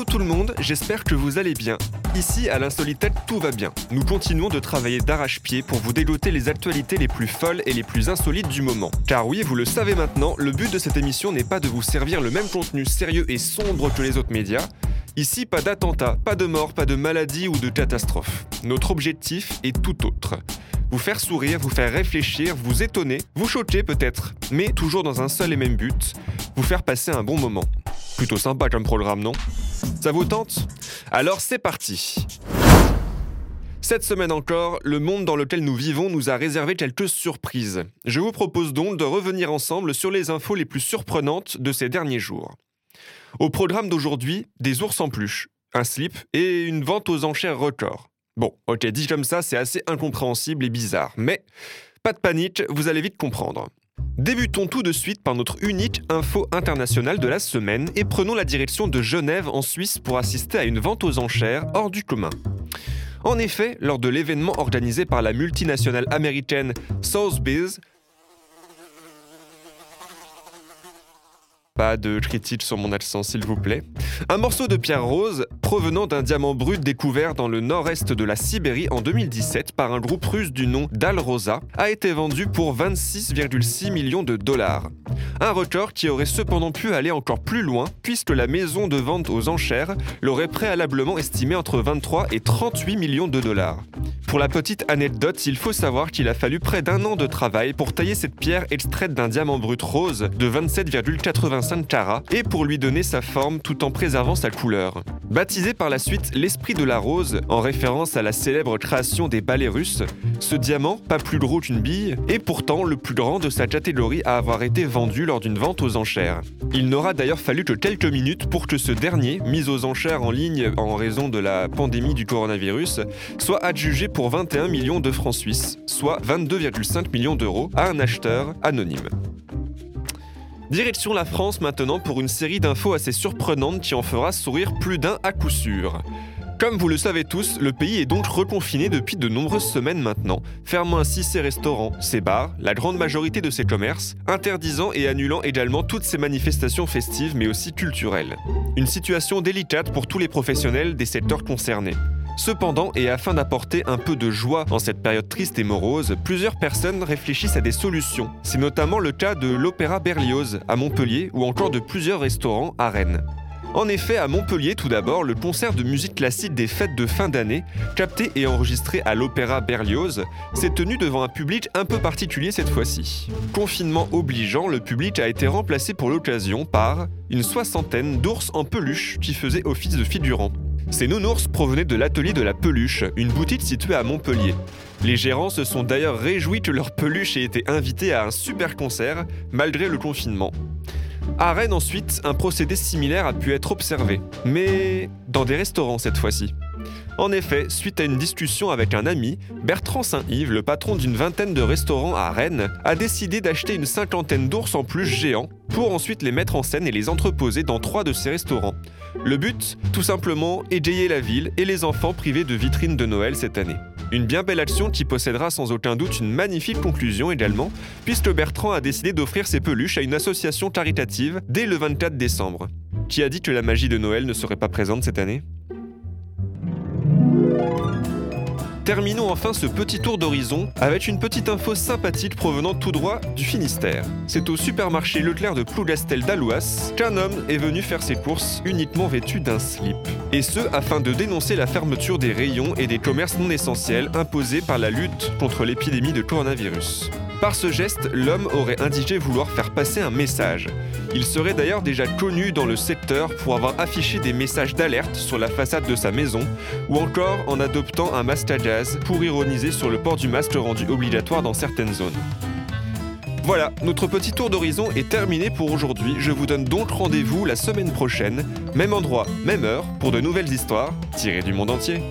Hello tout le monde, j'espère que vous allez bien. Ici, à l'Insolitette, tout va bien. Nous continuons de travailler d'arrache-pied pour vous dégoter les actualités les plus folles et les plus insolites du moment. Car oui, vous le savez maintenant, le but de cette émission n'est pas de vous servir le même contenu sérieux et sombre que les autres médias. Ici, pas d'attentat, pas de mort, pas de maladie ou de catastrophe. Notre objectif est tout autre. Vous faire sourire, vous faire réfléchir, vous étonner, vous choquer peut-être, mais toujours dans un seul et même but, vous faire passer un bon moment. Plutôt sympa comme programme, non? Ça vous tente? Alors c'est parti cette semaine encore, le monde dans lequel nous vivons nous a réservé quelques surprises. Je vous propose donc de revenir ensemble sur les infos les plus surprenantes de ces derniers jours. Au programme d'aujourd'hui, des ours en peluche, un slip et une vente aux enchères record. Bon, ok, dit comme ça, c'est assez incompréhensible et bizarre, mais pas de panique, vous allez vite comprendre. Débutons tout de suite par notre unique info internationale de la semaine et prenons la direction de Genève en Suisse pour assister à une vente aux enchères hors du commun. En effet, lors de l'événement organisé par la multinationale américaine Sotheby's, Pas de critique sur mon accent, s'il vous plaît. Un morceau de pierre rose provenant d'un diamant brut découvert dans le nord-est de la Sibérie en 2017 par un groupe russe du nom d'Alrosa a été vendu pour 26,6 millions de dollars. Un record qui aurait cependant pu aller encore plus loin puisque la maison de vente aux enchères l'aurait préalablement estimé entre 23 et 38 millions de dollars. Pour la petite anecdote, il faut savoir qu'il a fallu près d'un an de travail pour tailler cette pierre extraite d'un diamant brut rose de 27,85 carats et pour lui donner sa forme tout en préservant sa couleur. Baptisé par la suite l'esprit de la rose, en référence à la célèbre création des ballets russes, ce diamant, pas plus gros qu'une bille, est pourtant le plus grand de sa catégorie à avoir été vendu lors d'une vente aux enchères. Il n'aura d'ailleurs fallu que quelques minutes pour que ce dernier, mis aux enchères en ligne en raison de la pandémie du coronavirus, soit adjugé pour 21 millions de francs suisses, soit 22,5 millions d'euros, à un acheteur anonyme. Direction la France maintenant pour une série d'infos assez surprenantes qui en fera sourire plus d'un à coup sûr. Comme vous le savez tous, le pays est donc reconfiné depuis de nombreuses semaines maintenant, fermant ainsi ses restaurants, ses bars, la grande majorité de ses commerces, interdisant et annulant également toutes ses manifestations festives mais aussi culturelles. Une situation délicate pour tous les professionnels des secteurs concernés. Cependant, et afin d'apporter un peu de joie en cette période triste et morose, plusieurs personnes réfléchissent à des solutions. C'est notamment le cas de l'Opéra Berlioz à Montpellier ou encore de plusieurs restaurants à Rennes. En effet, à Montpellier, tout d'abord, le concert de musique classique des fêtes de fin d'année, capté et enregistré à l'Opéra Berlioz, s'est tenu devant un public un peu particulier cette fois-ci. Confinement obligeant, le public a été remplacé pour l'occasion par une soixantaine d'ours en peluche qui faisaient office de figurants. Ces nounours provenaient de l'atelier de la peluche, une boutique située à Montpellier. Les gérants se sont d'ailleurs réjouis que leur peluche ait été invitée à un super concert, malgré le confinement. À Rennes ensuite, un procédé similaire a pu être observé, mais dans des restaurants cette fois-ci. En effet, suite à une discussion avec un ami, Bertrand Saint-Yves, le patron d'une vingtaine de restaurants à Rennes, a décidé d'acheter une cinquantaine d'ours en plus géants pour ensuite les mettre en scène et les entreposer dans trois de ses restaurants. Le but? Tout simplement égayer la ville et les enfants privés de vitrines de Noël cette année. Une bien belle action qui possédera sans aucun doute une magnifique conclusion également, puisque Bertrand a décidé d'offrir ses peluches à une association caritative dès le 24 décembre. Qui a dit que la magie de Noël ne serait pas présente cette année? Terminons enfin ce petit tour d'horizon avec une petite info sympathique provenant tout droit du Finistère. C'est au supermarché Leclerc de Plougastel d'Alouas qu'un homme est venu faire ses courses uniquement vêtu d'un slip. Et ce, afin de dénoncer la fermeture des rayons et des commerces non essentiels imposés par la lutte contre l'épidémie de coronavirus. Par ce geste, l'homme aurait indiqué vouloir faire passer un message. Il serait d'ailleurs déjà connu dans le secteur pour avoir affiché des messages d'alerte sur la façade de sa maison, ou encore en adoptant un masque à jazz pour ironiser sur le port du masque rendu obligatoire dans certaines zones. Voilà, notre petit tour d'horizon est terminé pour aujourd'hui. Je vous donne donc rendez-vous la semaine prochaine, même endroit, même heure, pour de nouvelles histoires tirées du monde entier.